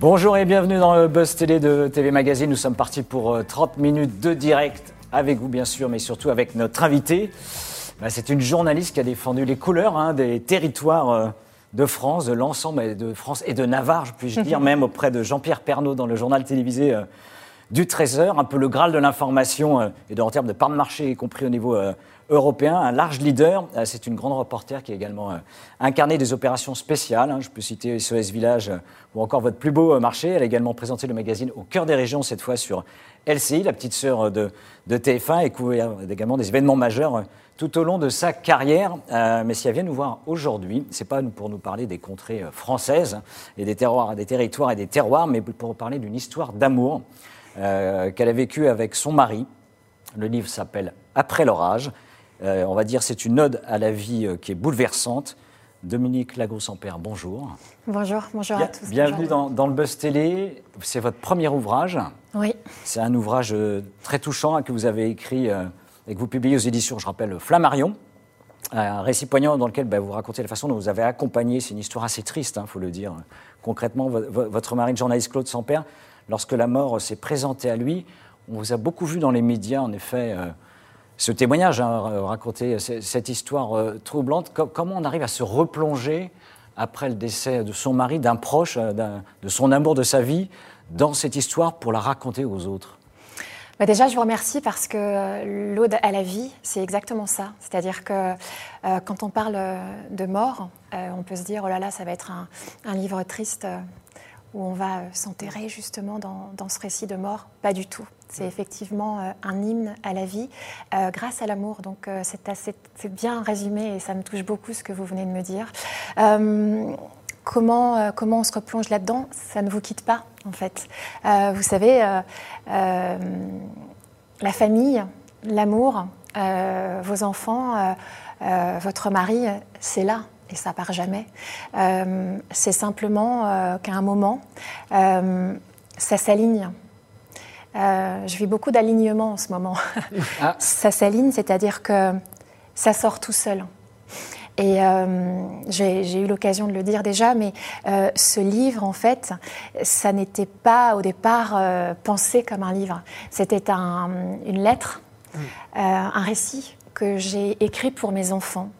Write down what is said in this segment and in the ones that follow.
Bonjour et bienvenue dans le Buzz Télé de TV Magazine. Nous sommes partis pour 30 euh, minutes de direct avec vous bien sûr, mais surtout avec notre invité. Bah, c'est une journaliste qui a défendu les couleurs hein, des territoires euh, de France, de l'ensemble de France et de Navarre, puis-je dire, même auprès de Jean-Pierre Pernaud dans le journal télévisé euh, du Trésor, un peu le Graal de l'information et de, en termes de part de marché, y compris au niveau européen, un large leader. Euh, c'est une grande reporter qui a également euh, incarné des opérations spéciales. Hein. Je peux citer SOS Village euh, ou encore Votre plus beau marché. Elle a également présenté le magazine Au cœur des régions, cette fois sur LCI, la petite sœur de, TF1, et couvert également des événements majeurs tout au long de sa carrière. mais si elle vient nous voir aujourd'hui, c'est pas pour nous parler des contrées françaises et des, territoires et des terroirs, mais pour parler d'une histoire d'amour qu'elle a vécue avec son mari. Le livre s'appelle Après l'orage. Euh, on va dire c'est une ode à la vie euh, qui est bouleversante. Dominique Lagros-Ampère, bonjour. Bonjour, bonjour à tous. Bienvenue dans, le Buzz Télé. C'est votre premier ouvrage. Oui. C'est un ouvrage euh, très touchant hein, que vous avez écrit et que vous publiez aux éditions, je rappelle, Flammarion. Un récit poignant dans lequel bah, vous racontez la façon dont vous avez accompagné, c'est une histoire assez triste, il hein, faut le dire. Concrètement, votre mari, le journaliste Claude Sampère, lorsque la mort s'est présentée à lui, on vous a beaucoup vu dans les médias, en effet, ce témoignage, hein, raconter cette histoire euh, troublante. comment on arrive à se replonger après le décès de son mari, d'un proche, euh, de son amour de sa vie, dans cette histoire pour la raconter aux autres? Bah déjà, je vous remercie parce que euh, l'ode à la vie, c'est exactement ça. C'est-à-dire que quand on parle de mort, on peut se dire, oh là là, ça va être un livre triste où on va s'enterrer justement dans, dans, ce récit de mort. Pas du tout. C'est effectivement euh, un hymne à la vie euh, grâce à l'amour. Donc euh, c'est bien résumé et ça me touche beaucoup ce que vous venez de me dire. comment, comment on se replonge là-dedans? Ça ne vous quitte pas en fait. vous savez, la famille, l'amour, vos enfants, votre mari, c'est là et ça part jamais. c'est simplement qu'à un moment, ça s'aligne. Euh, je vis beaucoup d'alignement en ce moment. Ah. ça s'aligne, c'est-à-dire que ça sort tout seul. Et euh, j'ai eu l'occasion de le dire déjà, mais euh, ce livre, en fait, ça n'était pas au départ pensé comme un livre. C'était une lettre, mm. un récit que j'ai écrit pour mes enfants.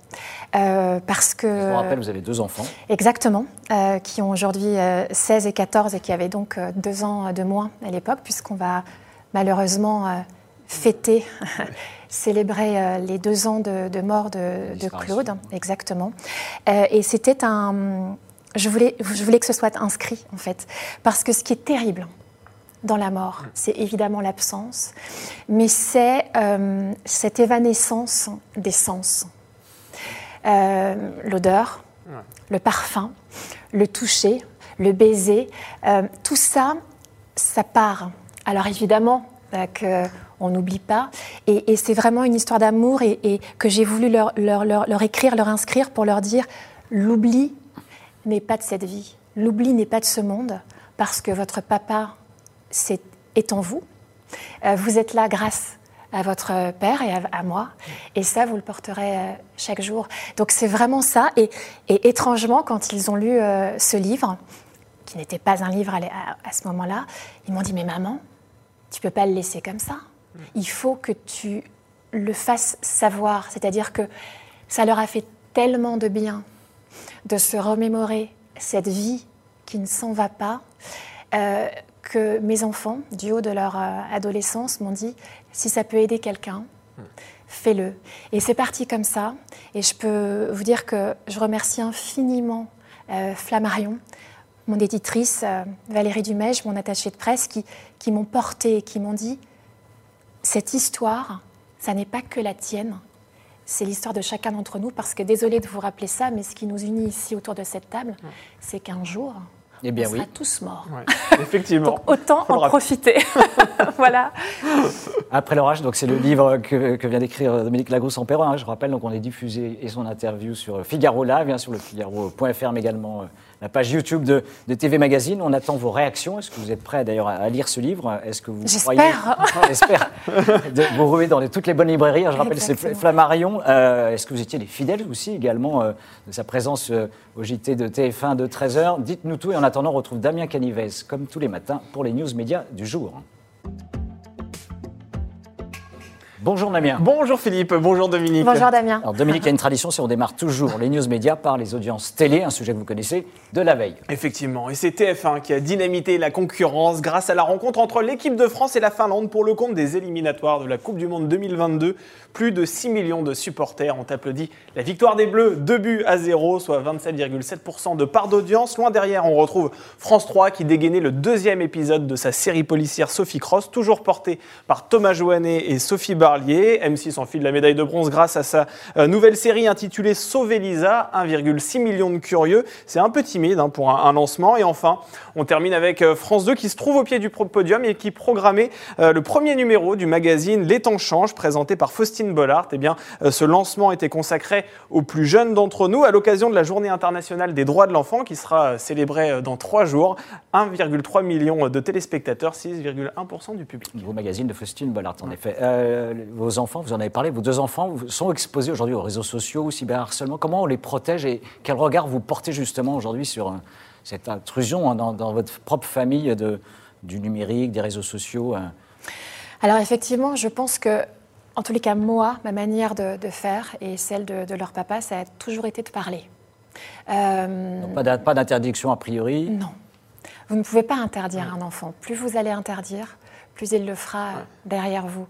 Euh, parce que... Je vous rappelle, vous avez deux enfants. Exactement, euh, qui ont aujourd'hui 16 euh, et 14 et qui avaient donc deux ans de moins à l'époque, puisqu'on va malheureusement fêter, célébrer les deux ans de, mort de, de, Claude. Exactement. et c'était un... Je voulais, je voulais que ce soit inscrit, en fait, parce que ce qui est terrible, dans la mort. C'est évidemment l'absence, mais c'est cette évanescence des sens. Euh, l'odeur, le parfum, le toucher, le baiser, euh, tout ça, ça part. Alors évidemment euh, qu'on n'oublie pas, et, c'est vraiment une histoire d'amour et, que j'ai voulu leur, leur, écrire, leur inscrire pour leur dire l'oubli n'est pas de cette vie, l'oubli n'est pas de ce monde, parce que votre papa est, est en vous. vous êtes là grâce à votre père et à, moi. Et ça, vous le porterez euh, chaque jour. Donc c'est vraiment ça. Et, étrangement, quand ils ont lu euh, ce livre, qui n'était pas un livre à, ce moment-là, ils m'ont dit, mais maman, tu peux pas le laisser comme ça. Il faut que tu le fasses savoir. C'est-à-dire que ça leur a fait tellement de bien de se remémorer cette vie qui ne s'en va pas, euh, que mes enfants, du haut de leur adolescence, m'ont dit si ça peut aider quelqu'un, fais-le. Et c'est parti comme ça. Et je peux vous dire que je remercie infiniment euh, Flammarion, mon éditrice, euh, Valérie Dumège, mon attachée de presse, qui, qui m'ont porté qui m'ont dit cette histoire, ça n'est pas que la tienne, c'est l'histoire de chacun d'entre nous, parce que désolé de vous rappeler ça, mais ce qui nous unit ici autour de cette table, c'est qu'un jour, eh bien, on sera tous morts. effectivement. donc, autant en profiter. voilà. Après l'orage, donc c'est le livre que, vient d'écrire Dominique Lagros en Perron. Hein, je rappelle, donc on est diffusé et son interview sur Figaro Live, bien sur le Figaro.fr, mais également euh, la page YouTube de, TV Magazine. On attend vos réactions. Est-ce que vous êtes prêts d'ailleurs à, lire ce livre? Est-ce que vous croyez J'espère. vous roulez dans toutes les bonnes librairies. Je rappelle, c'est Flammarion. Euh, est-ce que vous étiez des fidèles aussi également euh, de sa présence au JT de TF1 de 13h Dites-nous tout et on attendant, on retrouve Damien Canivez, comme tous les matins, pour les news médias du jour. Bonjour Damien. Bonjour Philippe, bonjour Dominique. Bonjour Damien. Alors Dominique, il y a une tradition, c'est on démarre toujours les news médias par les audiences télé, un sujet que vous connaissez, de la veille. Effectivement, et c'est TF1 qui a dynamité la concurrence grâce à la rencontre entre l'équipe de France et la Finlande pour le compte des éliminatoires de la Coupe du Monde 2022. Plus de 6 millions de supporters ont applaudi la victoire des Bleus, 2 buts à 0, soit 27,7% de part d'audience. Loin derrière, on retrouve France 3 qui dégainait le deuxième épisode de sa série policière Sophie Cross, toujours portée par Thomas Joannet et Sophie Barlier. M6 enfile la médaille de bronze grâce à sa euh, nouvelle série intitulée Sauver Lisa, 1,6 million de curieux. C'est un peu timide hein, pour un, un lancement. Et enfin, on termine avec euh, France 2 qui se trouve au pied du podium et qui programmait euh, le premier numéro du magazine Les temps changent, présenté par Faustine Bollard. Eh bien, euh, ce lancement était consacré aux plus jeunes d'entre nous à l'occasion de la Journée internationale des droits de l'enfant qui sera célébrée dans trois jours. 1,3 million de téléspectateurs, 6,1% du public. Nouveau magazine de Faustine Bollard, en effet. Euh, vos enfants, vous en avez parlé, vos deux enfants sont exposés aujourd'hui aux réseaux sociaux, au cyberharcèlement. Comment on les protège et quel regard vous portez justement aujourd'hui sur euh, cette intrusion hein, dans, dans votre propre famille de, du numérique, des réseaux sociaux euh? Alors effectivement, je pense que, en tous les cas, moi, ma manière de, de faire et celle de, de leur papa, ça a toujours été de parler. Euh, Donc, Pas d'in- pas d'interdiction a priori? non. Vous ne pouvez pas interdire un enfant. Plus vous allez interdire, plus il le fera derrière vous.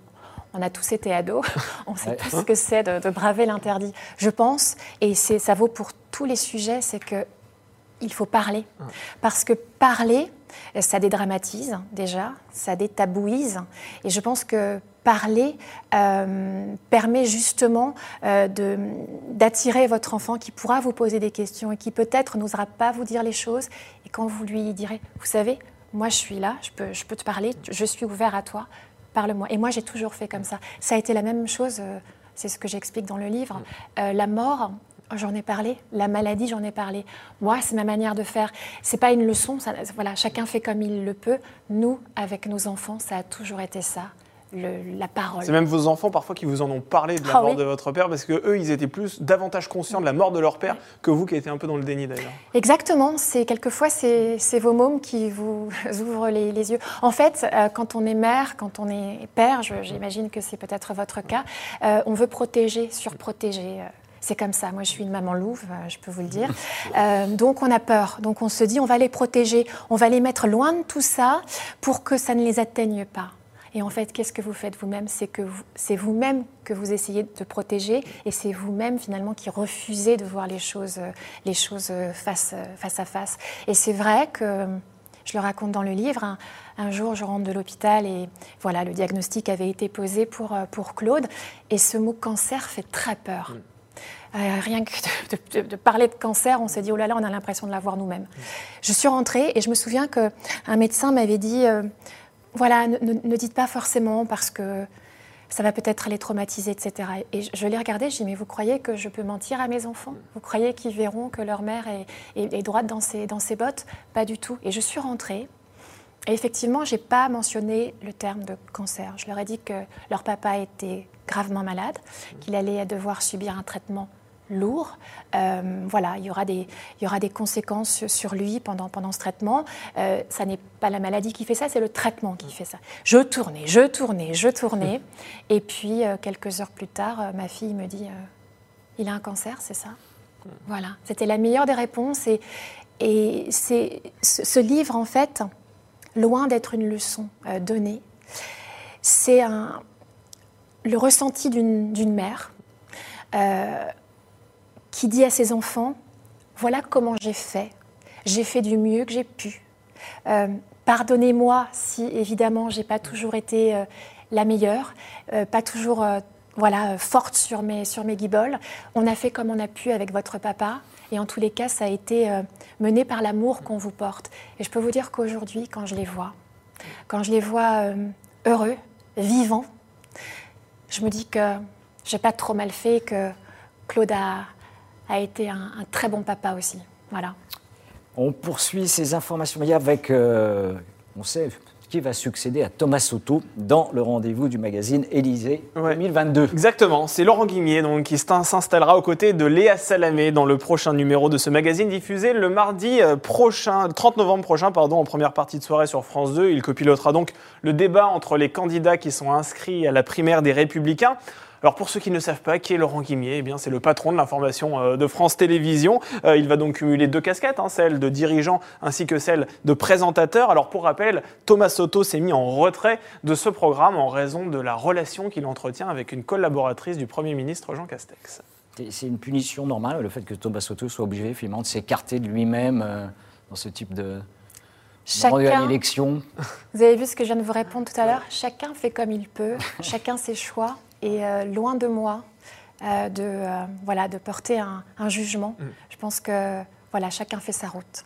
On a tous été ados, on sait Ouais. tous ce que c'est de, de braver l'interdit. Je pense, et ça vaut pour tous les sujets, c'est que il faut parler. Parce que parler, ça dédramatise déjà, ça détabouise. Et je pense que parler euh, permet justement euh, d'attirer votre enfant qui pourra vous poser des questions et qui peut-être n'osera pas vous dire les choses. Et quand vous lui direz, vous savez, moi je suis là, je peux, je peux te parler, je suis ouvert à toi, parle-moi. Et moi j'ai toujours fait comme ça. Ça a été la même chose, euh, c'est ce que j'explique dans le livre. Euh, la mort, J'en ai parlé, la maladie, j'en ai parlé. Moi, c'est ma manière de faire. C'est pas une leçon, ça- voilà, chacun fait comme il le peut. Nous, avec nos enfants, ça a toujours été ça, le- la parole. C'est même vos enfants parfois qui vous en ont parlé de la Ah mort oui. de votre père parce que eux ils étaient plus davantage conscients de la mort de leur père que vous qui étiez un peu dans le déni d'ailleurs. Exactement, c'est quelquefois c'est vos mômes qui vous ouvrent les, les yeux. En fait, euh, quand on est mère, quand on est père, j'imagine que c'est peut-être votre cas, euh, on veut protéger, surprotéger. euh, C'est comme ça. Moi, je suis une maman louve, je peux vous le dire. Euh, donc, on a peur. Donc, on se dit, on va les protéger, on va les mettre loin de tout ça pour que ça ne les atteigne pas. Et en fait, qu'est-ce que vous faites vous-même? C'est que vous- c'est vous-même que vous essayez de protéger et c'est vous-même finalement qui refusez de voir les choses, euh, les choses euh, face, euh, face à face. Et c'est vrai que, je le raconte dans le livre, un, un jour je rentre de l'hôpital et voilà, le diagnostic avait été posé pour, pour Claude et ce mot cancer fait très peur. Euh, rien que de, de- de parler de cancer, on s'est dit, oh là là, on a l'impression de l'avoir nous-mêmes. Je suis rentrée et je me souviens qu'un médecin m'avait dit, euh, voilà, ne, dites pas forcément parce que ça va peut-être les traumatiser, etc. Et je, je l'ai regardé, je dis, mais vous croyez que je peux mentir à mes enfants? Vous croyez qu'ils verront que leur mère est droite dans ses, dans ses bottes? Pas du tout. Et je suis rentrée. Et effectivement, je n'ai pas mentionné le terme de cancer. Je leur ai dit que leur papa était gravement malade, qu'il allait devoir subir un traitement lourd. Euh, voilà, il y aura des, il y aura des conséquences sur lui pendant, pendant ce traitement. Euh, ça n'est pas la maladie qui fait ça, c'est le traitement qui fait ça. Je tournais, je tournais, je tournais. Et puis, euh, quelques heures plus tard, euh, ma fille me dit, il a un cancer, c'est ça? Voilà, c'était la meilleure des réponses. Et, et c'est, ce, ce livre, en fait, loin d'être une leçon donnée, c'est un, le ressenti d'une, d'une mère euh, qui dit à ses enfants, voilà comment j'ai fait, j'ai fait du mieux que j'ai pu. Euh, Pardonnez-moi si évidemment j'ai pas toujours été euh, la meilleure, euh, pas toujours voilà forte sur mes sur mes guibolles. On a fait comme on a pu avec votre papa et en tous les cas ça a été mené par l'amour qu'on vous porte. Et je peux vous dire qu'aujourd'hui quand je les vois, quand je les vois heureux, vivants, je me dis que j'ai pas trop mal fait, que Claude a, a été un, un très bon papa aussi. Voilà. On poursuit ces informations avec, euh, on sait, qui va succéder à Thomas Soto dans le rendez-vous du magazine Élysée Ouais. 2022. Exactement, c'est Laurent Guimier donc, qui s'in- s'installera aux côtés de Léa Salamé dans le prochain numéro de ce magazine diffusé le mardi euh, prochain, le 30 novembre prochain, pardon, en première partie de soirée sur France 2. Il copilotera donc le débat entre les candidats qui sont inscrits à la primaire des Républicains. Alors pour ceux qui ne savent pas qui est Laurent Guimier, eh bien c'est le patron de l'information euh, de France Télévisions. Euh, il va donc cumuler deux casquettes, hein, celle de dirigeant ainsi que celle de présentateur. Alors pour rappel, Thomas Soto s'est mis en retrait de ce programme en raison de la relation qu'il entretient avec une collaboratrice du Premier ministre Jean Castex. C'est- une punition normale, le fait que Thomas Soto soit obligé finalement de s'écarter de lui-même euh, dans ce type de Chacun, vous avez vu ce que je viens de vous répondre tout à l'heure? Chacun fait comme il peut, chacun ses choix. Et euh, loin de moi euh, de, euh, voilà, de porter un, un jugement. Mm. Je pense que voilà, chacun fait sa route.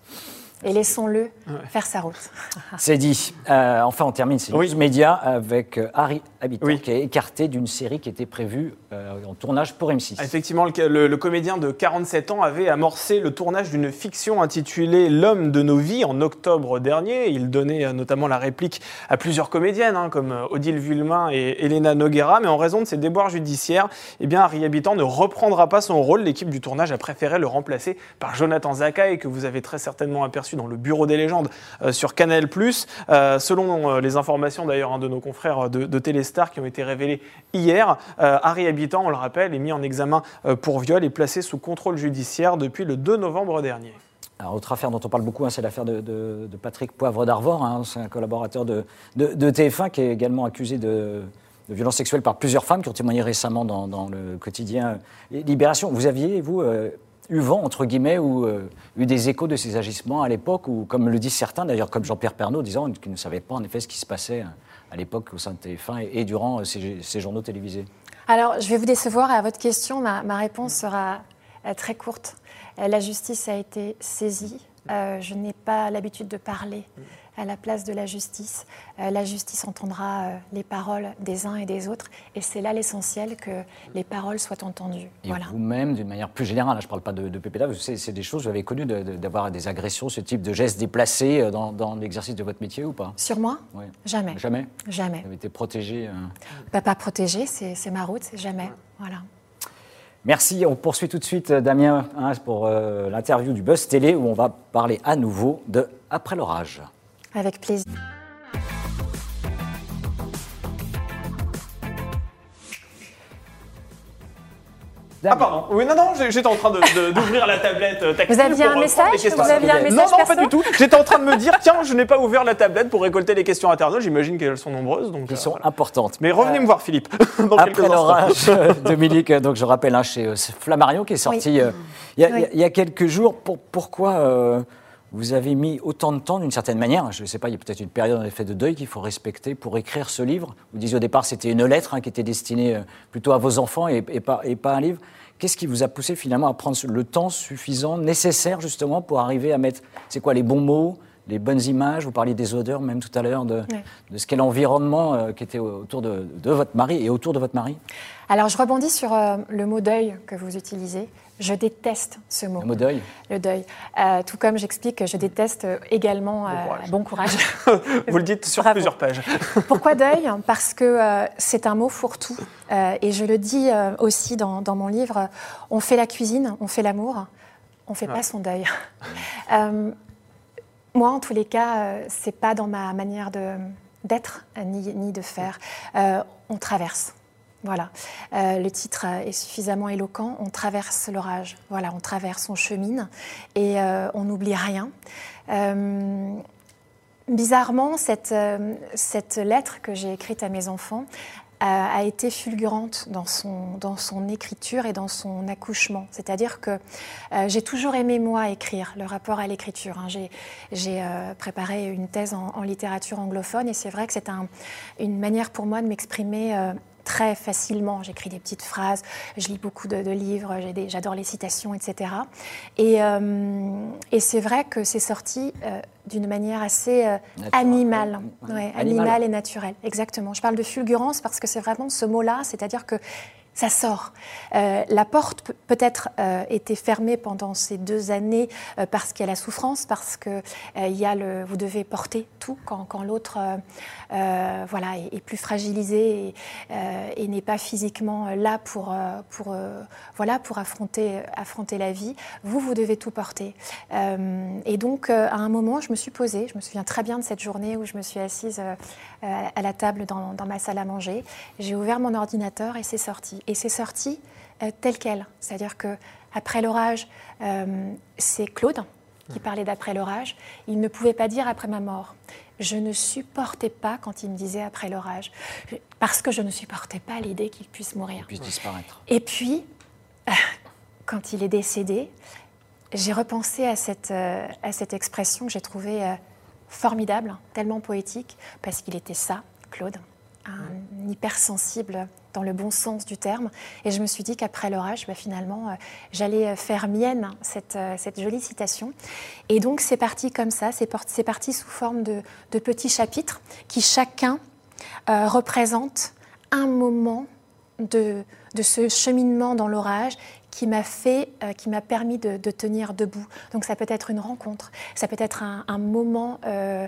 Et laissons-le faire sa route. C'est dit. Euh, enfin, on termine ces Oui. news médias avec euh, Harry Habitant, Oui. qui est écarté d'une série qui était prévue euh, en tournage pour M6. Effectivement, le, le- le comédien de 47 ans avait amorcé le tournage d'une fiction intitulée L'homme de nos vies en octobre dernier. Il donnait notamment la réplique à plusieurs comédiennes, hein, comme Odile Vuillemin et Elena Noguera. Mais en raison de ses déboires judiciaires, eh bien, Harry Habitant ne reprendra pas son rôle. L'équipe du tournage a préféré le remplacer par Jonathan Zakaï, que vous avez très certainement aperçu dans le Bureau des légendes euh, sur Canal+. Euh, selon euh, les informations d'ailleurs hein, de nos confrères de, de Téléstar qui ont été révélées hier, Harry Habitant, on le rappelle, est mis en examen pour viol et placé sous contrôle judiciaire depuis le 2 novembre dernier. Autre affaire dont on parle beaucoup, hein, c'est l'affaire de, Patrick Poivre d'Arvor. hein. c'est un collaborateur de, de- de TF1 qui est également accusé de, violences sexuelles par plusieurs femmes qui ont témoigné récemment dans, le quotidien Libération. Vous aviez, vous, eu vent, entre guillemets, ou euh, eu des échos de ces agissements à l'époque, ou comme le disent certains, d'ailleurs, comme Jean-Pierre Pernaud, disant qu'ils ne savaient pas en effet ce qui se passait euh, à l'époque au sein de TF1 et, durant euh, ces, journaux télévisés Alors, je vais vous décevoir à votre question. Ma, réponse sera très courte. La justice a été saisie. Je n'ai pas l'habitude de parler à la place de la justice. Euh, la justice entendra euh, les paroles des uns et des autres. Et c'est là l'essentiel que les paroles soient entendues. Et voilà. vous-même, d'une manière plus générale, hein, je ne parle pas de, de PPDA, c'est des choses, vous avez connu de- de- d'avoir des agressions, ce type de gestes déplacés euh, dans, dans l'exercice de votre métier ou pas? Sur moi? Ouais. Jamais. Jamais? Jamais. Vous avez été protégé. euh. Bah, pas protégé, c'est ma route, c'est jamais. Voilà. Merci. On poursuit tout de suite, Damien, hein, pour l'interview du Buzz Télé, où on va parler à nouveau de Après l'orage. Avec plaisir. Ah pardon, oui non non, j'étais en train de- de- d'ouvrir la tablette euh, tactile Vous aviez pour, un euh, message les questions. Vous aviez un Non message non pas perso du tout, j'étais en train de me dire tiens je n'ai pas ouvert la tablette pour récolter les questions internautes, j'imagine qu'elles sont nombreuses donc Qui euh, sont voilà. importantes. Mais revenez me voir Philippe dans Après l'orage, euh, Dominique, euh, donc je rappelle, hein, chez euh, Flammarion, qui est sorti euh, il y, a- Oui. il y a- il y a quelques jours. Pour- pourquoi euh, vous avez mis autant de temps, d'une certaine manière Je ne sais pas, il y a peut-être une période en effet de deuil qu'il faut respecter pour écrire ce livre. Vous disiez au départ c'était une lettre hein, qui était destinée euh, plutôt à vos enfants et, pas, et pas un livre. Qu'est-ce qui vous a poussé finalement à prendre le temps suffisant, nécessaire justement pour arriver à mettre, c'est quoi, les bons mots les bonnes images, vous parliez des odeurs même tout à l'heure, de, Ouais. de ce qu'est l'environnement euh, qui était autour de, de votre mari et autour de votre mari. Alors, je rebondis sur euh, le mot deuil que vous utilisez. Je déteste ce mot. Le mot deuil. Le deuil. Euh, tout comme j'explique que je déteste également courage. bon courage. Vous le dites sur Bravo. plusieurs pages. Pourquoi deuil? Parce que euh, c'est un mot fourre-tout. Euh, et je le dis euh, aussi dans, dans mon livre, on fait la cuisine, on fait l'amour, on ne fait pas son deuil. Moi, en tous les cas, euh, c'est pas dans ma manière d'être euh, ni, de faire. Euh, on traverse. Voilà. Le titre est suffisamment éloquent. On traverse l'orage. Voilà, on traverse, on chemine et on n'oublie rien. Bizarrement, cette lettre que j'ai écrite à mes enfants euh, a été fulgurante dans son, dans son écriture et dans son accouchement. C'est-à-dire que euh, j'ai toujours aimé, moi, écrire, le rapport à l'écriture. hein. J'ai euh, préparé une thèse en, en littérature anglophone et c'est vrai que c'est un- une manière pour moi de m'exprimer. Très facilement. J'écris des petites phrases, je lis beaucoup de, de livres, j'adore les citations, etc. Et, euh, et c'est vrai que c'est sorti euh, d'une manière assez euh, animale, Ouais. Ouais, Animal. animale et naturelle. Exactement. Je parle de fulgurance parce que c'est vraiment ce mot-là, c'est-à-dire que ça sort. Euh, la porte peut-être euh, était fermée pendant ces deux années euh, parce qu'il y a la souffrance, parce que il y a le, vous devez porter tout quand, l'autre voilà, est, plus fragilisé et, n'est pas physiquement là pour, pour, voilà, pour affronter, affronter la vie. Vous, vous devez tout porter. et donc, à un moment, je me suis posée, je me souviens très bien de cette journée où je me suis assise à la table dans ma salle à manger. J'ai ouvert mon ordinateur et c'est sorti et c'est sorti euh, tel quel. C'est-à-dire que après l'orage, euh, c'est Claude qui parlait d'après l'orage. Il ne pouvait pas dire après ma mort. Je ne supportais pas quand il me disait après l'orage, parce que je ne supportais pas l'idée qu'il puisse mourir. Il puisse disparaître. Et puis, quand il est décédé, j'ai repensé à cette, euh, à cette expression que j'ai trouvée formidable, tellement poétique, parce qu'il était ça, Claude, hypersensible dans le bon sens du terme. Et je me suis dit qu'après l'orage, bah, finalement, euh, j'allais faire mienne cette, euh, cette, jolie citation. Et donc, c'est parti comme ça, c'est parti sous forme de, petits chapitres qui chacun euh, représente un moment de, de ce cheminement dans l'orage qui m'a fait, euh, qui m'a permis de, tenir debout. Donc ça peut être une rencontre, ça peut être un, moment euh,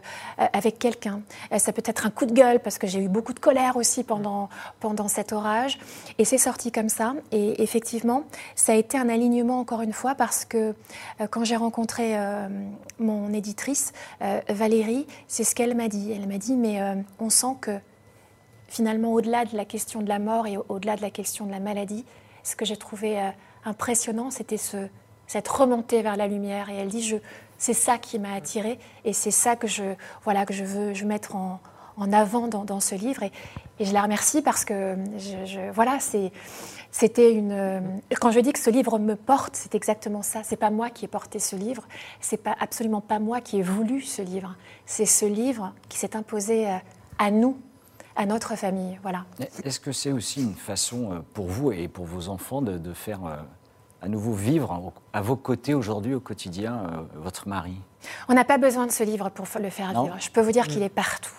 avec quelqu'un, euh, ça peut être un coup de gueule parce que j'ai eu beaucoup de colère aussi pendant, pendant cet orage. Et c'est sorti comme ça. Et effectivement, ça a été un alignement encore une fois parce que quand j'ai rencontré mon éditrice, Valérie, c'est ce qu'elle m'a dit. Elle m'a dit, mais on sent que finalement, au-delà de la question de la mort et au-delà de la question de la maladie, ce que j'ai trouvé impressionnant, c'était ce, cette remontée vers la lumière. Et elle dit, c'est ça qui m'a attirée et c'est ça que je, veux mettre en, avant dans, ce livre. Et, je la remercie parce que, voilà, c'était une. Quand je dis que ce livre me porte, c'est exactement ça. C'est pas moi qui ai porté ce livre. C'est pas absolument pas moi qui ai voulu ce livre. C'est ce livre qui s'est imposé euh, à nous à notre famille. Voilà. Est-ce que c'est aussi une façon euh, pour vous et pour vos enfants de, faire euh, à nouveau vivre à vos côtés aujourd'hui au quotidien euh, votre mari? On n'a pas besoin de ce livre pour le faire vivre. Je peux vous dire qu'il est partout.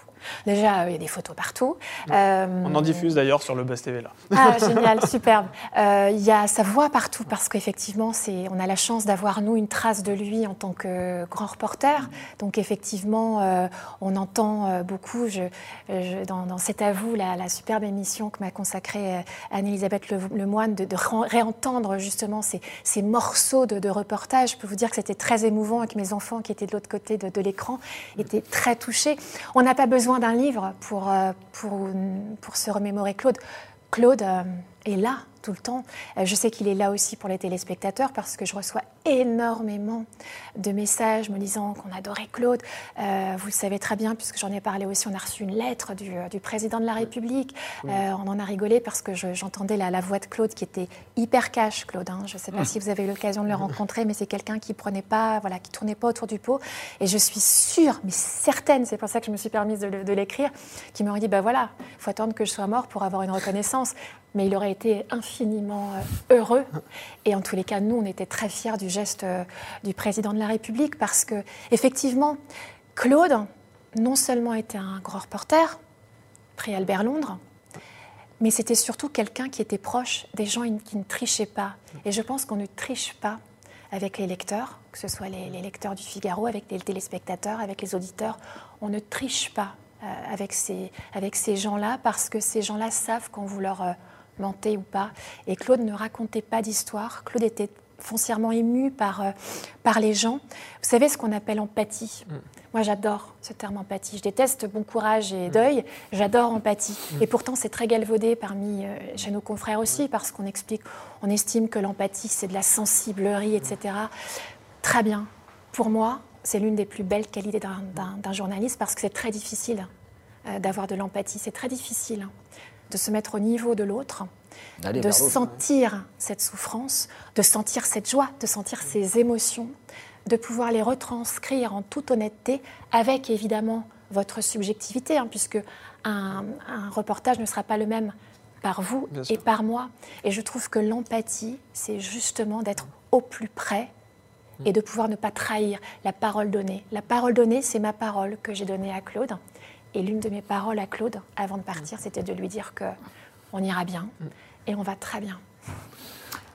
Déjà, euh, il y a des photos partout. Euh, on en diffuse d'ailleurs sur le Buzz TV là. Ah, génial, superbe. Euh, il y a sa voix partout parce qu'effectivement, on a la chance d'avoir, nous, une trace de lui en tant que grand reporter. Donc, effectivement, on entend beaucoup, dans, cet à vous, la, superbe émission que m'a consacrée Anne-Elisabeth Lemoine, de, de, réentendre justement ces, morceaux de, de, reportage. Je peux vous dire que c'était très émouvant avec mes enfants qui étaient de l'autre côté de, de l'écran, étaient très touchés. On n'a pas besoin d'un livre pour, euh, pour se remémorer Claude. Claude euh, est là tout le temps. Euh, je sais qu'il est là aussi pour les téléspectateurs parce que je reçois énormément de messages me disant qu'on adorait Claude. Euh, vous le savez très bien, puisque j'en ai parlé aussi, on a reçu une lettre du, du président de la République. Euh, on en a rigolé parce que j'entendais la, la, voix de Claude qui était hyper cash, Claude. Hein. Je ne sais pas si vous avez eu l'occasion de le rencontrer, mais c'est quelqu'un qui prenait pas, voilà, qui tournait pas autour du pot. Et je suis sûre, mais certaine, c'est pour ça que je me suis permise de, l'écrire, qui m'aurait dit, ben voilà, il faut attendre que je sois mort pour avoir une reconnaissance. Mais il aurait été infiniment heureux. Et en tous les cas, nous, on était très fiers du geste euh, du président de la République parce que, effectivement, Claude, non seulement était un grand reporter, prix Albert Londres, mais c'était surtout quelqu'un qui était proche des gens qui ne trichaient pas. Et je pense qu'on ne triche pas avec les lecteurs, que ce soit les, lecteurs du Figaro, avec les téléspectateurs, avec les auditeurs. On ne triche pas euh, avec ces, avec ces gens-là parce que ces gens-là savent quand vous leur euh, mentez ou pas. Et Claude ne racontait pas d'histoire. Claude était foncièrement ému par, euh, par les gens. Vous savez ce qu'on appelle empathie? Mm. Moi, j'adore ce terme empathie. Je déteste bon courage et mm. deuil. J'adore empathie. Mm. Et pourtant, c'est très galvaudé parmi euh, chez nos confrères aussi, parce qu'on explique, on estime que l'empathie, c'est de la sensiblerie, etc. Très bien. Pour moi, c'est l'une des plus belles qualités d'un journaliste, parce que c'est très difficile euh, d'avoir de l'empathie. C'est très difficile hein, de se mettre au niveau de l'autre de sentir cette souffrance, de sentir cette joie, de sentir ces émotions, de pouvoir les retranscrire en toute honnêteté, avec évidemment votre subjectivité, hein, puisque un, reportage ne sera pas le même par vous et par moi. Et je trouve que l'empathie, c'est justement d'être au plus près et de pouvoir ne pas trahir la parole donnée. La parole donnée, c'est ma parole que j'ai donnée à Claude. Et l'une de mes paroles à Claude, avant de partir, c'était de lui dire que on ira bien, et on va très bien.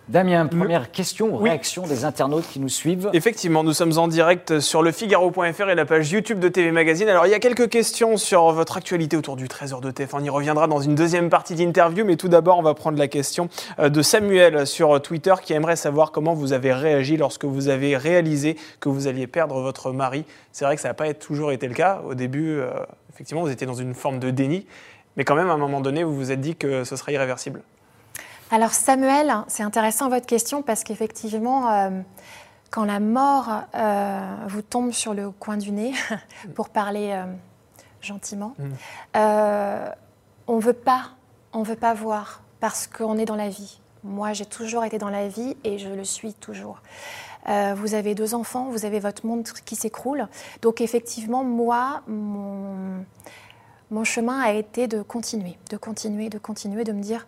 Damien, première question ou réaction des internautes qui nous suivent. Effectivement, nous sommes en direct sur le Figaro.fr et la page YouTube de TV Magazine. Alors, il y a quelques questions sur votre actualité autour du Trésor de TF. On y reviendra dans une deuxième partie d'interview, mais tout d'abord, on va prendre la question euh, de Samuel sur Twitter qui aimerait savoir comment vous avez réagi lorsque vous avez réalisé que vous alliez perdre votre mari. C'est vrai que ça n'a pas toujours été le cas. Au début, euh, effectivement, vous étiez dans une forme de déni, mais quand même, à un moment donné, vous vous êtes dit que ce serait irréversible. Alors Samuel, c'est intéressant votre question parce qu'effectivement, euh, quand la mort euh, vous tombe sur le coin du nez, pour parler euh, gentiment, mm. on veut pas, on veut pas voir parce qu'on est dans la vie. Moi, j'ai toujours été dans la vie et je le suis toujours. vous avez deux enfants, vous avez votre monde qui s'écroule. Donc effectivement, moi, mon, mon chemin a été de continuer, de continuer, de continuer, de me dire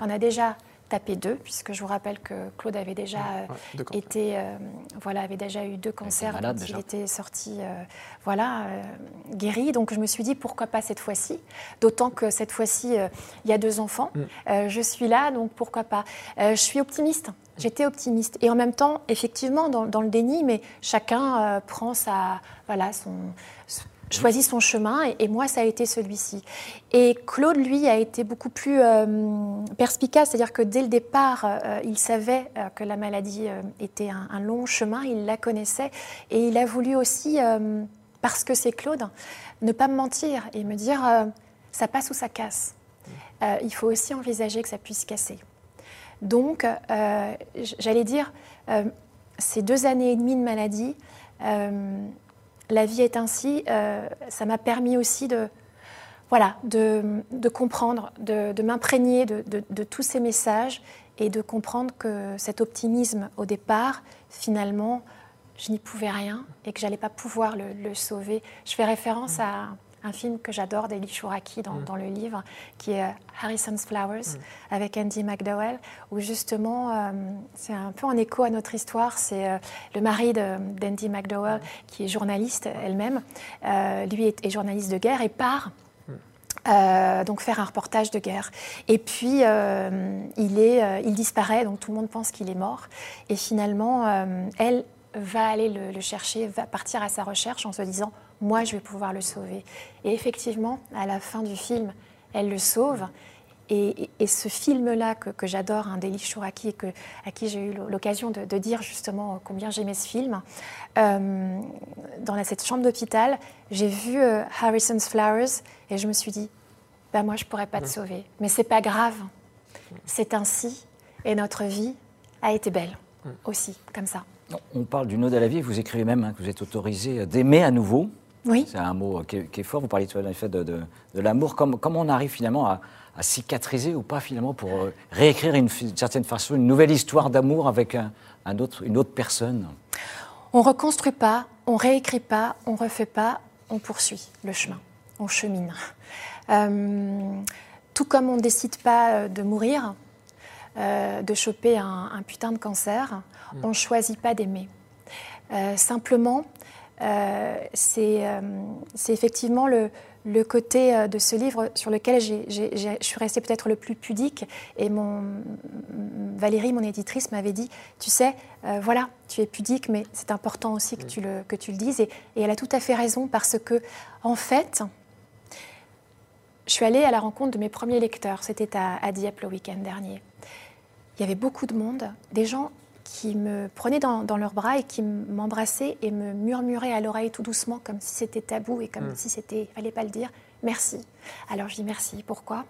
on a déjà tapé deux, puisque je vous rappelle que Claude avait déjà euh, été, euh, voilà, avait déjà eu deux cancers il était sorti, euh, voilà, guéri. Donc je me suis dit pourquoi pas cette fois-ci? D'autant que cette fois-ci, il y a deux enfants. Mm. je suis là, donc pourquoi pas? je suis optimiste. J'étais optimiste. Et en même temps, effectivement, dans, dans le déni, mais chacun prend sa, voilà, son, choisit son chemin et, moi ça a été celui-ci. Et Claude lui a été beaucoup plus euh, perspicace, c'est-à-dire que dès le départ euh, il savait euh, que la maladie était un, long chemin, il la connaissait et il a voulu aussi, parce que c'est Claude, ne pas me mentir et me dire ça passe ou ça casse. il faut aussi envisager que ça puisse casser. Donc j'allais dire ces deux années et demie de maladie la vie est ainsi, euh, ça m'a permis aussi de, voilà, de, comprendre, de, m'imprégner de, tous ces messages et de comprendre que cet optimisme au départ, finalement, je n'y pouvais rien et que j'allais pas pouvoir le, sauver. Je fais référence à un film que j'adore d'Eli Chouraki dans, mm. dans, le livre, qui est euh, Harrison's Flowers, mm. avec Andy McDowell, où justement, euh, c'est un peu en écho à notre histoire. C'est euh, le mari d'Andy McDowell, mm. qui est journaliste elle-même. lui est, journaliste de guerre et part. donc faire un reportage de guerre. Et puis il, est, il disparaît, donc tout le monde pense qu'il est mort. Et finalement, elle va aller le, le, chercher, va partir à sa recherche en se disant moi je vais pouvoir le sauver. Et effectivement, à la fin du film, elle le sauve. Et, ce film-là que, j'adore, un hein, d'Eli Chouraki, que, à qui j'ai eu l'occasion de, dire justement combien j'aimais ce film, euh, dans cette chambre d'hôpital, j'ai vu euh, Harrison's Flowers et je me suis dit, bah moi je pourrais pas te sauver, mais c'est pas grave, c'est ainsi et notre vie a été belle aussi, comme ça. On parle d'une ode à la vie, vous écrivez même hein, que vous êtes autorisé d'aimer à nouveau. C'est un mot qui est, fort. Vous parlez en effet de, de, l'amour. Comment, on arrive finalement à, cicatriser ou pas finalement pour euh, réécrire d'une certaine façon une nouvelle histoire d'amour avec un, autre, une autre personne On reconstruit pas, on réécrit pas, on refait pas, on poursuit le chemin, on chemine. Euh, tout comme on décide pas euh, de mourir, de choper un, putain de cancer, mm. on choisit pas d'aimer. simplement, euh, euh, c'est effectivement le, côté euh, de ce livre sur lequel je suis restée peut-être le plus pudique. Et mon, Valérie, mon éditrice, m'avait dit, tu sais, voilà, tu es pudique, mais c'est important aussi que tu le, que tu le dises. Et, elle a tout à fait raison parce que, en fait, je suis allée à la rencontre de mes premiers lecteurs. C'était à, à Dieppe le week-end dernier. Il y avait beaucoup de monde, des gens qui me prenaient dans, leurs bras et qui m'embrassaient et me murmuraient à l'oreille tout doucement, comme si c'était tabou et comme mm. si c'était, fallait pas le dire, merci. Alors je dis merci. Pourquoi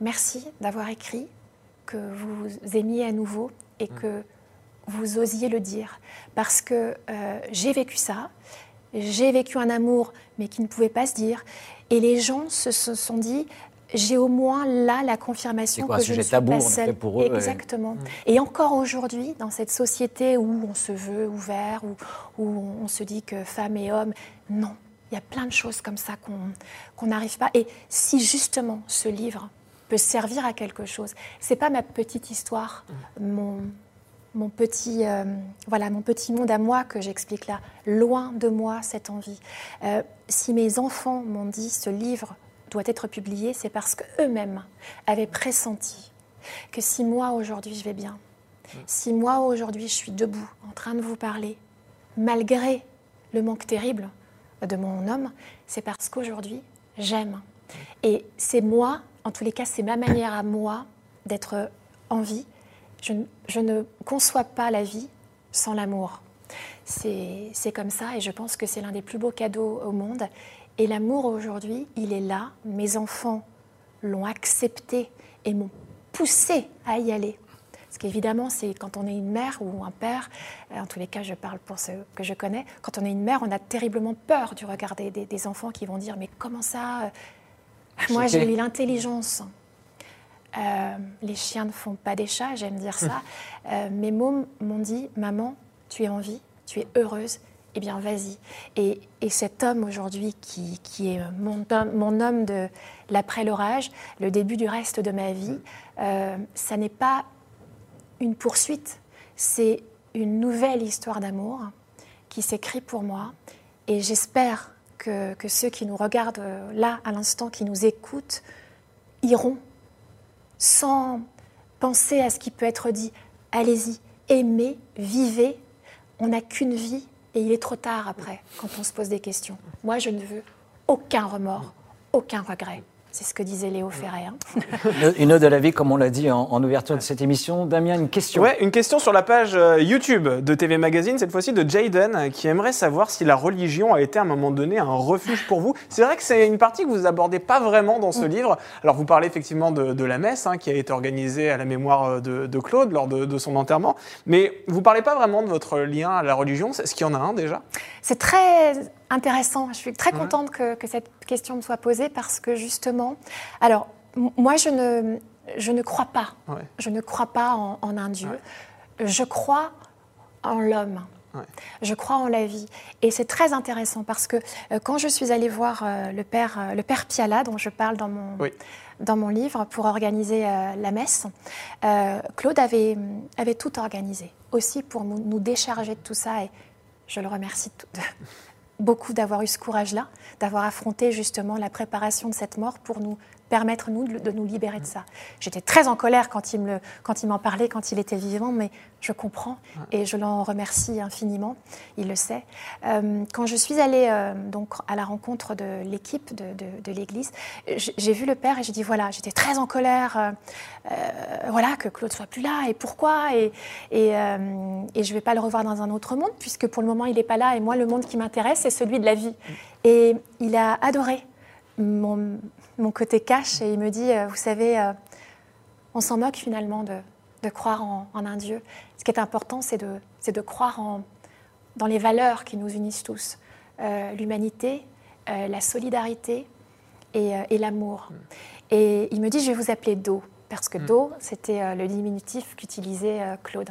Merci d'avoir écrit, que vous aimiez à nouveau et mm. que vous osiez le dire. Parce que euh, j'ai vécu ça, j'ai vécu un amour, mais qui ne pouvait pas se dire. Et les gens se sont dit, j'ai au moins là la confirmation que je ne suis pas seule. Pour eux, Exactement. Et encore aujourd'hui, dans cette société où on se veut ouvert, où, où on se dit que femme et homme, non. Il y a plein de choses comme ça qu'on n'arrive pas. Et si justement ce livre peut servir à quelque chose, c'est pas ma petite histoire, mon, mon petit, euh, voilà, mon petit monde à moi que j'explique là, loin de moi cette envie. Euh, si mes enfants m'ont dit ce livre doit être publié, c'est parce qu'eux-mêmes avaient pressenti que si moi aujourd'hui je vais bien, si moi aujourd'hui je suis debout en train de vous parler, malgré le manque terrible de mon homme, c'est parce qu'aujourd'hui j'aime. Et c'est moi, en tous les cas, c'est ma manière à moi d'être en vie. Je, je ne conçois pas la vie sans l'amour. C'est comme ça et je pense que c'est l'un des plus beaux cadeaux au monde. Et l'amour aujourd'hui, il est là. Mes enfants l'ont accepté et m'ont poussé à y aller. Parce qu'évidemment, c'est quand on est une mère ou un père, euh, en tous les cas, je parle pour ceux que je connais, quand on est une mère, on a terriblement peur du regard des, des, enfants qui vont dire Mais comment ça Moi, j'ai eu l'intelligence. Euh, les chiens ne font pas des chats, j'aime dire ça. Euh, mes mômes m'ont dit Maman, tu es en vie, tu es heureuse, eh bien vas-y. Et, cet homme aujourd'hui qui, est mon, homme de l'après l'orage, le début du reste de ma vie, euh, ça n'est pas une poursuite, c'est une nouvelle histoire d'amour qui s'écrit pour moi. Et j'espère que, que, ceux qui nous regardent euh, là à l'instant, qui nous écoutent, iront sans penser à ce qui peut être dit. Allez-y, aimez, vivez. On n'a qu'une vie et il est trop tard après, quand on se pose des questions. Moi, je ne veux aucun remords, aucun regret. C'est ce que disait Léo Ferré. Hein. Une ode de la vie, comme on l'a dit en, ouverture de cette émission. Damien, une question. Ouais, une question sur la page euh, YouTube de TV Magazine, cette fois-ci de Jaden, qui aimerait savoir si la religion a été à un moment donné un refuge pour vous. C'est vrai que c'est une partie que vous abordez pas vraiment dans ce mm. livre. Alors, vous parlez effectivement de, la messe hein, qui a été organisée à la mémoire euh, de, Claude lors de, son enterrement, mais vous parlez pas vraiment de votre lien à la religion. Est-ce qu'il y en a un déjà? C'est très intéressant. Je suis très contente que, cette question me soit posée parce que justement, alors moi je ne, je ne crois pas, je ne crois pas en, un Dieu, je crois en l'homme. Je crois en la vie. Et c'est très intéressant parce que euh, quand je suis allée voir euh, le, père, euh, le père Piala, dont je parle dans mon, dans mon livre pour organiser la messe, Claude avait, avait tout organisé, aussi pour nous, nous, décharger de tout ça. Et je le remercie de, beaucoup d'avoir eu ce courage-là, d'avoir affronté justement la préparation de cette mort pour nous permettre, nous, de nous libérer de ça. J'étais très en colère quand il, me, quand il m'en parlait, quand il était vivant, mais je comprends et je l'en remercie infiniment, il le sait. Euh, quand je suis allée euh, donc à la rencontre de l'équipe de, de, l'Église, j'ai vu le père et j'ai dit, voilà, j'étais très en colère, euh, voilà, que Claude soit plus là, et pourquoi, et, et, et je ne vais pas le revoir dans un autre monde, puisque pour le moment, il n'est pas là, et moi, le monde qui m'intéresse, c'est celui de la vie. Et il a adoré mon, mon côté cash et il me dit, euh, vous savez, euh, on s'en moque finalement de, de croire en, un Dieu. Ce qui est important, c'est de, de, croire en, dans les valeurs qui nous unissent tous. Euh, l'humanité, la solidarité et, et l'amour. Et il me dit, je vais vous appeler Do, parce que mm. Do, c'était le diminutif qu'utilisait Claude.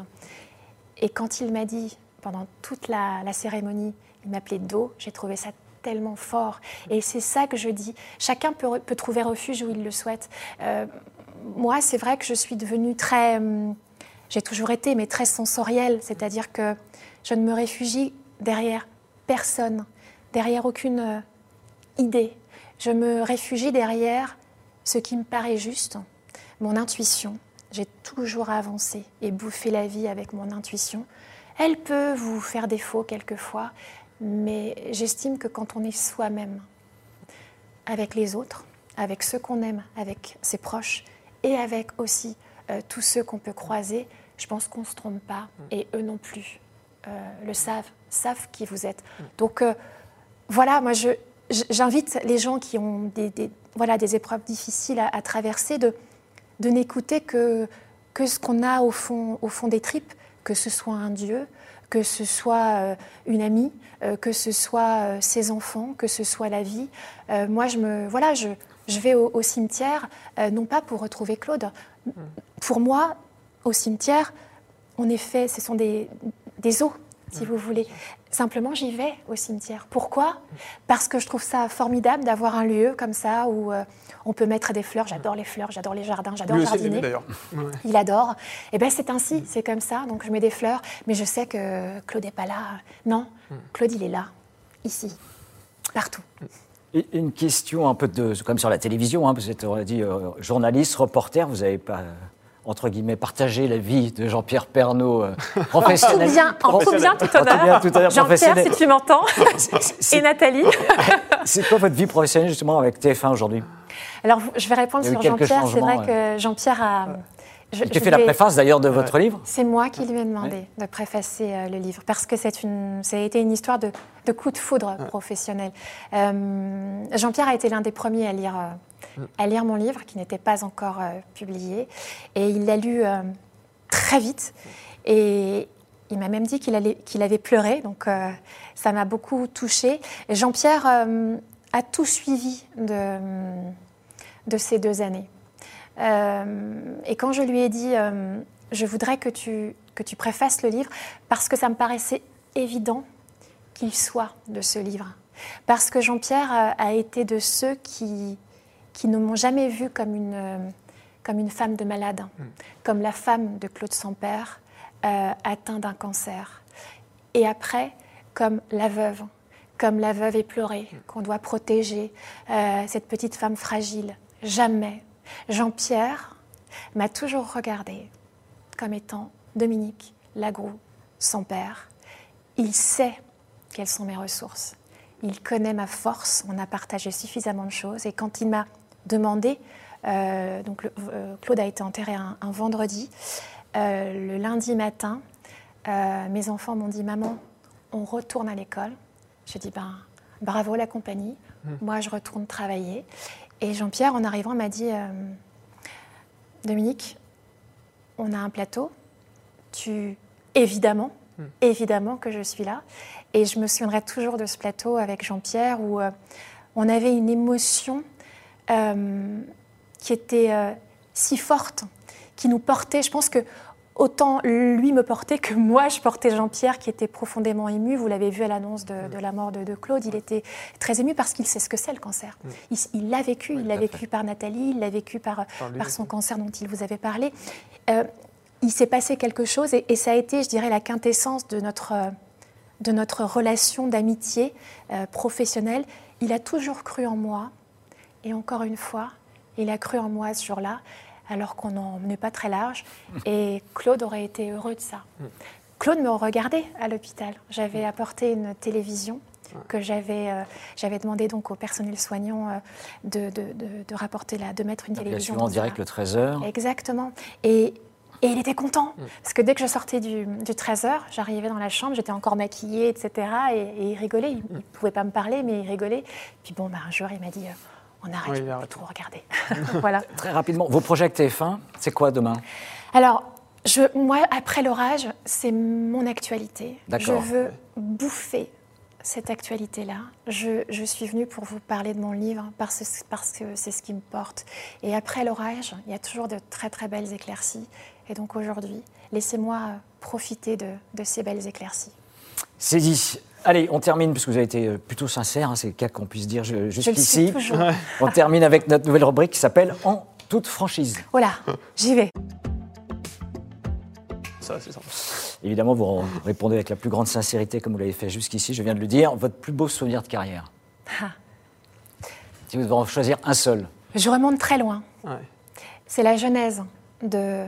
Et quand il m'a dit, pendant toute la, la cérémonie, il m'appelait Do, j'ai trouvé ça tellement fort. Et c'est ça que je dis. Chacun peut, trouver refuge où il le souhaite. Euh, moi, c'est vrai que je suis devenue très... Hum, j'ai toujours été, mais très sensorielle. C'est-à-dire que je ne me réfugie derrière personne, derrière aucune euh, idée. Je me réfugie derrière ce qui me paraît juste, mon intuition. J'ai toujours avancé et bouffé la vie avec mon intuition. Elle peut vous faire défaut quelquefois, mais j'estime que quand on est soi-même, avec les autres, avec ceux qu'on aime, avec ses proches, et avec aussi euh, tous ceux qu'on peut croiser, je pense qu'on ne se trompe pas, et eux non plus euh, le savent, savent qui vous êtes. Donc euh, voilà, moi j'invite les gens qui ont des, voilà, des épreuves difficiles à, traverser de, de n'écouter que, que ce qu'on a au fond, au fond des tripes, que ce soit un Dieu, que ce soit euh, une amie, euh, que ce soit euh, ses enfants, que ce soit la vie. moi, je me, voilà, je, je vais au, cimetière, non pas pour retrouver Claude. Pour moi, au cimetière, en effet, ce sont des, des os, si vous voulez. Simplement, j'y vais au cimetière. Pourquoi? Parce que je trouve ça formidable d'avoir un lieu comme ça où on peut mettre des fleurs. J'adore les fleurs, j'adore les jardins, j'adore jardiner. Il adore. Et eh ben c'est ainsi, c'est comme ça. Donc je mets des fleurs, mais je sais que Claude n'est pas là. Non, hmm. Claude il est là, ici, partout. Une question un peu de, comme sur la télévision, hein, vous êtes on a dit, euh, journaliste, reporter, vous n'avez pas entre guillemets, partager la vie de Jean-Pierre Pernaud, euh, professionnel. En tout bien, en tout bien, tout honneur. Jean-Pierre, si tu m'entends, et Nathalie. C'est quoi votre vie professionnelle justement avec TF1 aujourd'hui? Alors, je vais répondre sur Jean-Pierre. C'est vrai que Jean-Pierre a. je- Qui je fait la vais- préface d'ailleurs de votre livre? C'est moi qui lui ai demandé de préfacer euh, le livre parce que c'est une, ça a été une histoire de, de coup de foudre professionnel. Euh, Jean-Pierre a été l'un des premiers à lire, euh, à lire mon livre qui n'était pas encore euh, publié et il l'a lu euh, très vite et il m'a même dit qu'il allait- avait pleuré donc euh, ça m'a beaucoup touchée. Jean-Pierre a tout suivi de, ces deux années. Et quand je lui ai dit, je voudrais que tu, que tu préfaces le livre, parce que ça me paraissait évident qu'il soit de ce livre. Parce que Jean-Pierre a été de ceux qui, qui ne m'ont jamais vue comme une, euh, comme une femme de malade, comme la femme de Claude Sampère, euh, atteint d'un cancer. Et après, comme la veuve, comme la veuve éplorée, qu'on doit protéger, euh, cette petite femme fragile. Jamais. Jean-Pierre m'a toujours regardée comme étant Dominique Lagroux, son père. Il sait quelles sont mes ressources. Il connaît ma force. On a partagé suffisamment de choses. Et quand il m'a demandé, euh, donc le- euh, Claude a été enterré un, un vendredi, euh, le lundi matin, mes enfants m'ont dit Maman, on retourne à l'école. J'ai dit Ben, bravo la compagnie. Moi, je retourne travailler. Et Jean-Pierre, en arrivant, m'a dit euh, Dominique, on a un plateau. Tu, évidemment, évidemment que je suis là. Et je me souviendrai toujours de ce plateau avec Jean-Pierre où euh, on avait une émotion euh, qui était euh, si forte, qui nous portait. Je pense que autant lui me portait que moi je portais Jean-Pierre qui était profondément ému. Vous l'avez vu à l'annonce de, de la mort de, de Claude, il était très ému parce qu'il sait ce que c'est le cancer. Il il l'a vécu, il l'a vécu par Nathalie, il l'a vécu par, par son cancer dont il vous avait parlé. Euh, il s'est passé quelque chose et, et ça a été, je dirais, la quintessence de notre, euh, de notre relation d'amitié euh, professionnelle. Il a toujours cru en moi et encore une fois, il a cru en moi ce jour-là alors qu'on n'en menait pas très large. Et Claude aurait été heureux de ça. Claude me regardait à l'hôpital. J'avais apporté une télévision que j'avais euh, j'avais demandé donc au personnel soignant euh, de, de- de- de rapporter là, de mettre une télévision. en direct le 13h. Exactement. Et, et il était content. Parce que dès que je sortais du, du 13h, j'arrivais dans la chambre, j'étais encore maquillée, etc. Et, et il rigolait. Il ne pouvait pas me parler, mais il rigolait. Puis bon, bah, un jour, il m'a dit euh, on arrête, Oui, arrête. tout regarder. voilà. Très rapidement, vos projets avec TF1, c'est quoi demain? Alors, je, moi, après l'orage, c'est mon actualité. Je veux bouffer cette actualité-là. Je, je suis venue pour vous parler de mon livre parce, parce que c'est ce qui me porte. Et après l'orage, il y a toujours de très très belles éclaircies. Et donc aujourd'hui, laissez-moi profiter de, de ces belles éclaircies. C'est dit. Allez, on termine, parce que vous avez été euh, plutôt sincère, hein, c'est le cas qu'on puisse dire jusqu'ici. On termine avec notre nouvelle rubrique qui s'appelle En toute franchise. Voilà, j'y vais. Ça, c'est simple. Évidemment, vous répondez avec la plus grande sincérité, comme vous l'avez fait jusqu'ici. Je viens de le dire, votre plus beau souvenir de carrière. Ah. Si vous devez en choisir un seul. Je remonte très loin. Ouais. C'est la genèse de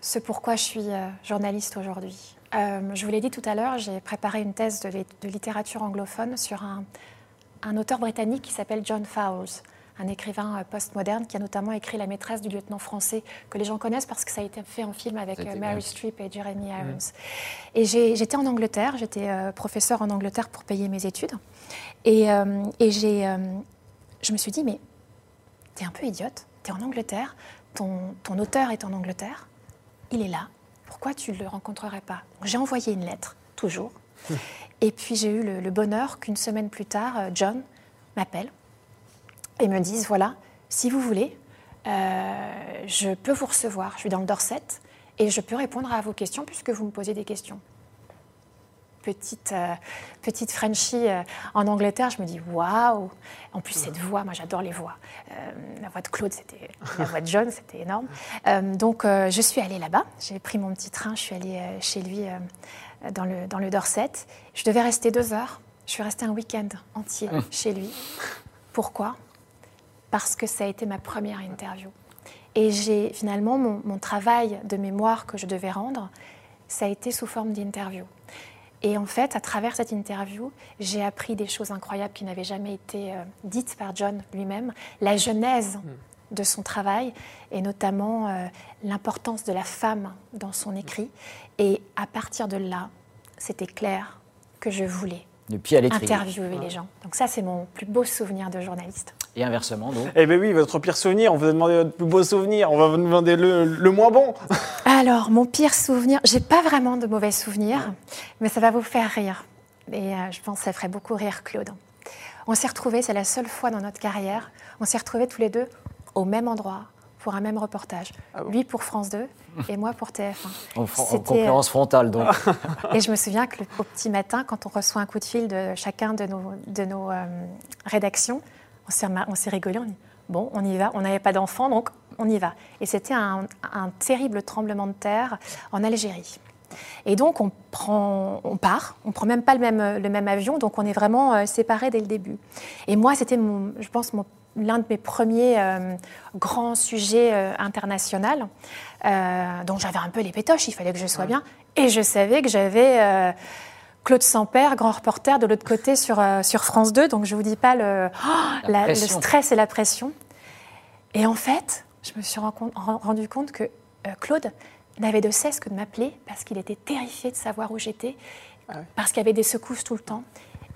ce pourquoi je suis euh, journaliste aujourd'hui. Euh, je vous l'ai dit tout à l'heure, j'ai préparé une thèse de, lit- de littérature anglophone sur un, un auteur britannique qui s'appelle John Fowles, un écrivain euh, postmoderne qui a notamment écrit La maîtresse du lieutenant français, que les gens connaissent parce que ça a été fait en film avec euh. Mary Streep et Jeremy Irons. Et j'étais en Angleterre, j'étais euh, professeur en Angleterre pour payer mes études. Et, euh, et j'ai, euh, je me suis dit, mais t'es un peu idiote, t'es en Angleterre, ton, ton auteur est en Angleterre, il est là, pourquoi tu ne le rencontrerais pas J'ai envoyé une lettre, toujours. Et puis j'ai eu le, le bonheur qu'une semaine plus tard, euh, John m'appelle et me dise, voilà, si vous voulez, euh, je peux vous recevoir, je suis dans le Dorset, et je peux répondre à vos questions puisque vous me posez des questions petite, euh, petite Frenchie euh, en Angleterre, je me dis waouh En plus, cette voix, moi j'adore les voix. Euh, la voix de Claude, c'était. La voix de John, c'était énorme. Donc, je suis allée là-bas. J'ai pris mon petit train, je suis allée chez lui dans, le, dans le Dorset. Je devais rester deux heures. Je suis restée un week-end entier chez lui. Pourquoi? Parce que ça a été ma première interview. Et j'ai finalement mon, mon travail de mémoire que je devais rendre, ça a été sous forme d'interview. Et en fait, à travers cette interview, j'ai appris des choses incroyables qui n'avaient jamais été euh, dites par John lui-même. La genèse de son travail et notamment euh, l'importance de la femme dans son écrit. Et à partir de là, c'était clair que je voulais interviewer les gens. Donc ça, c'est mon plus beau souvenir de journaliste. Et inversement, donc. Eh bien oui, votre pire souvenir, on vous a demandé votre plus beau souvenir, on va vous demander le, le moins bon. Alors, mon pire souvenir, j'ai pas vraiment de mauvais souvenirs, mais ça va vous faire rire. Et euh, je pense que ça ferait beaucoup rire Claude. On s'est retrouvés, c'est la seule fois dans notre carrière, on s'est retrouvés tous les deux au même endroit pour un même reportage. Ah bon Lui pour France 2 et moi pour TF1. En, fr- en concurrence frontale, donc. Et je me souviens que le, au petit matin, quand on reçoit un coup de fil de chacun de nos, de nos euh, rédactions, on s'est, rema- on s'est rigolé, on dit bon, on y va. On n'avait pas d'enfants, donc on y va. Et c'était un, un terrible tremblement de terre en Algérie. Et donc on prend, on part, on prend même pas le même, le même avion, donc on est vraiment euh, séparés dès le début. Et moi, c'était, mon, je pense, mon- l'un de mes premiers euh, grands sujets euh, internationaux. Donc j'avais un peu les pétoches, il fallait que je sois bien. Et je savais que j'avais Claude Sampère, grand reporter de l'autre côté sur, euh, sur France 2. Donc je vous dis pas le, oh, la- le pression. stress et la pression. Et en fait, je me suis rendu compte que euh, Claude n'avait de cesse que de m'appeler parce qu'il était terrifié de savoir où j'étais, parce qu'il y avait des secousses tout le temps.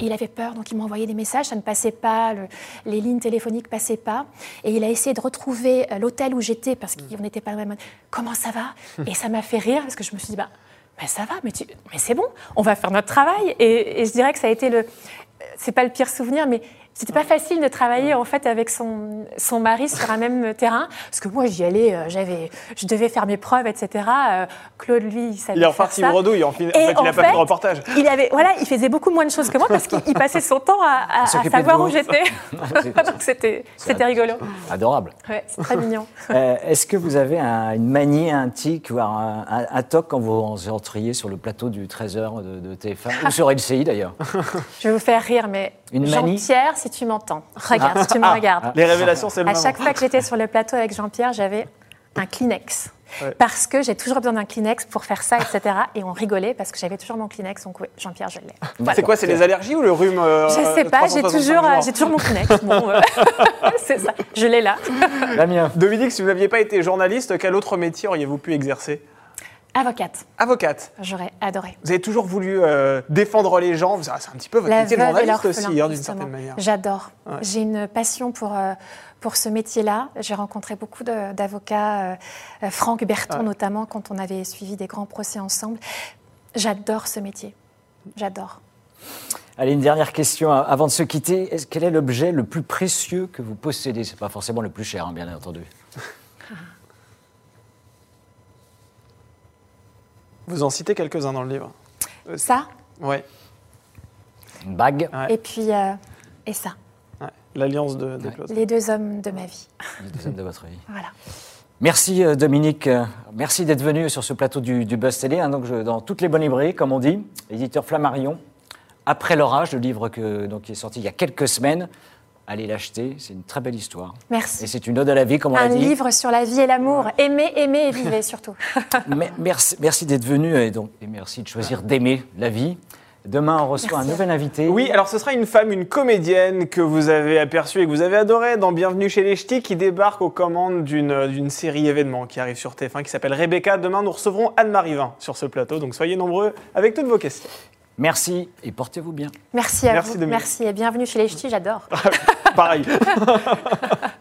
Et il avait peur, donc il m'envoyait des messages, ça ne passait pas, le- les lignes téléphoniques passaient pas. Et il a essayé de retrouver euh, l'hôtel où j'étais parce qu'on n'était pas dans le même. Comment ça va? Et ça m'a fait rire parce que je me suis dit, bah, bah, ça va, mais, tu- mais c'est bon, on va faire notre travail. Et, je dirais que ça a été le. C'est pas le pire souvenir, mais c'était pas facile de travailler en fait avec son, son mari sur un même terrain. Parce que moi, j'y allais, euh, j'avais, je devais faire mes preuves, etc. Euh, Claude, lui, il savait Il est reparti bredouille, en, fin- en fait, il n'a pas fait de reportage. Il avait, voilà, il faisait beaucoup moins de choses que moi parce qu'il il passait son temps à, savoir où j'étais. Donc c'était, c'était rigolo. Adorable. Ouais, c'est très mignon. Euh, Est-ce que vous avez un- une manie, un tic, voire un, un- un toc quand vous entriez sur le plateau du 13h de, de TF1 ou sur LCI d'ailleurs? Je vais vous faire rire, mais Une manie? Jean-Pierre, si tu m'entends, regarde, si tu me regardes. Les révélations, c'est le À moment. chaque fois que j'étais sur le plateau avec Jean-Pierre, j'avais un Kleenex. Ouais. Parce que j'ai toujours besoin d'un Kleenex pour faire ça, etc. Et on rigolait parce que j'avais toujours mon Kleenex. Donc, oui, Jean-Pierre, je l'ai. C'est quoi, c'est les allergies ou le rhume euh, Je sais pas, j'ai 365 toujours, euh, j'ai toujours mon Kleenex. Bon, euh, c'est ça, je l'ai là. Damien Dominique, si vous n'aviez pas été journaliste, quel autre métier auriez-vous pu exercer? Avocate, Avocate. j'aurais adoré. Vous avez toujours voulu euh, défendre les gens. C'est un petit peu votre métier de journaliste aussi, hein, d'une certaine manière. J'adore. Ouais. J'ai une passion pour, euh, pour ce métier-là. J'ai rencontré beaucoup d'avocats, euh, Franck Berton Ouais. notamment, quand on avait suivi des grands procès ensemble. J'adore ce métier. J'adore. Allez, une dernière question euh, avant de se quitter. Est-ce- Quel est l'objet le plus précieux que vous possédez? C'est pas forcément le plus cher, hein, bien entendu. Vous en citez quelques-uns dans le livre. Ça, Ouais. Une bague, Ouais. et puis, euh, et ça. ouais. L'alliance de, des Claude. Les deux hommes de ma vie. le deuxième de votre vie. Voilà. Merci euh, Dominique, Euh, merci d'être venu sur ce plateau du, du Buzz Télé, hein, donc je- dans toutes les bonnes librairies, comme on dit, éditeur Flammarion. Après l'orage, le livre que, donc, qui est sorti il y a quelques semaines. Allez l'acheter, c'est une très belle histoire. Et Merci. c'est une ode à la vie, comme on l'a Un dit. livre sur la vie et l'amour. Aimez, aimez et vivez surtout. Mais- merci merci d'être venu et, donc, et merci de choisir d'aimer la vie. Demain, on reçoit Merci. un nouvel invité. Oui, alors ce sera une femme, une comédienne que vous avez aperçue et que vous avez adorée dans Bienvenue chez les Ch'tis qui débarque aux commandes d'une d'une série événement qui arrive sur TF1 qui s'appelle Rebecca. Demain, nous recevrons Anne-Marie Vin sur ce plateau, donc soyez nombreux avec toutes vos questions. Merci et portez-vous bien. Merci à Merci, vous. Merci et bienvenue chez les ch'tis, j'adore. Pareil.